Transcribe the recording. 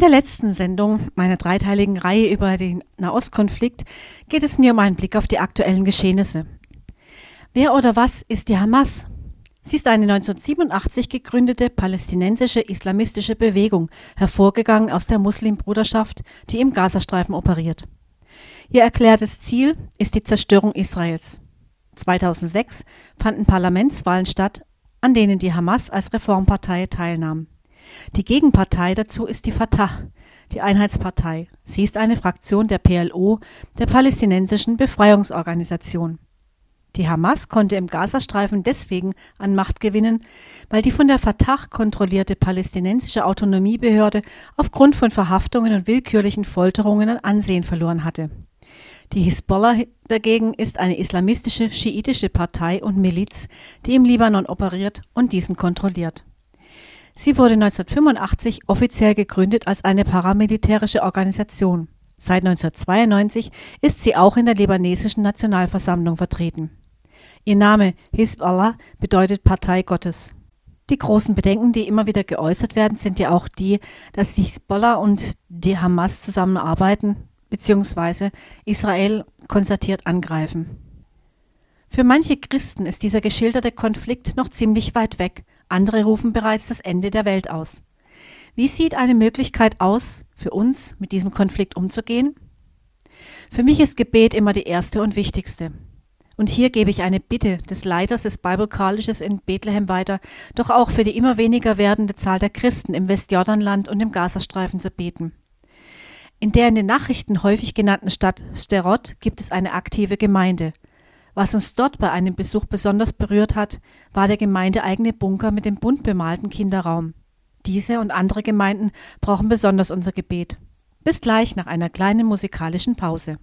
In der letzten Sendung meiner dreiteiligen Reihe über den Nahostkonflikt geht es mir um einen Blick auf die aktuellen Geschehnisse. Wer oder was ist die Hamas? Sie ist eine 1987 gegründete palästinensische islamistische Bewegung, hervorgegangen aus der Muslimbruderschaft, die im Gazastreifen operiert. Ihr erklärtes Ziel ist die Zerstörung Israels. 2006 fanden Parlamentswahlen statt, an denen die Hamas als Reformpartei teilnahm. Die Gegenpartei dazu ist die Fatah, die Einheitspartei. Sie ist eine Fraktion der PLO, der palästinensischen Befreiungsorganisation. Die Hamas konnte im Gazastreifen deswegen an Macht gewinnen, weil die von der Fatah kontrollierte palästinensische Autonomiebehörde aufgrund von Verhaftungen und willkürlichen Folterungen an Ansehen verloren hatte. Die Hisbollah dagegen ist eine islamistische schiitische Partei und Miliz, die im Libanon operiert und diesen kontrolliert. Sie wurde 1985 offiziell gegründet als eine paramilitärische Organisation. Seit 1992 ist sie auch in der libanesischen Nationalversammlung vertreten. Ihr Name Hisbollah bedeutet Partei Gottes. Die großen Bedenken, die immer wieder geäußert werden, sind ja auch die, dass die Hisbollah und die Hamas zusammenarbeiten bzw. Israel konzertiert angreifen. Für manche Christen ist dieser geschilderte Konflikt noch ziemlich weit weg, andere rufen bereits das Ende der Welt aus. Wie sieht eine Möglichkeit aus, für uns mit diesem Konflikt umzugehen? Für mich ist Gebet immer die erste und wichtigste. Und hier gebe ich eine Bitte des Leiters des Bible Colleges in Bethlehem weiter, doch auch für die immer weniger werdende Zahl der Christen im Westjordanland und im Gazastreifen zu beten. In der in den Nachrichten häufig genannten Stadt Sterot gibt es eine aktive Gemeinde. Was uns dort bei einem Besuch besonders berührt hat, war der gemeindeeigene Bunker mit dem bunt bemalten Kinderraum. Diese und andere Gemeinden brauchen besonders unser Gebet. Bis gleich nach einer kleinen musikalischen Pause.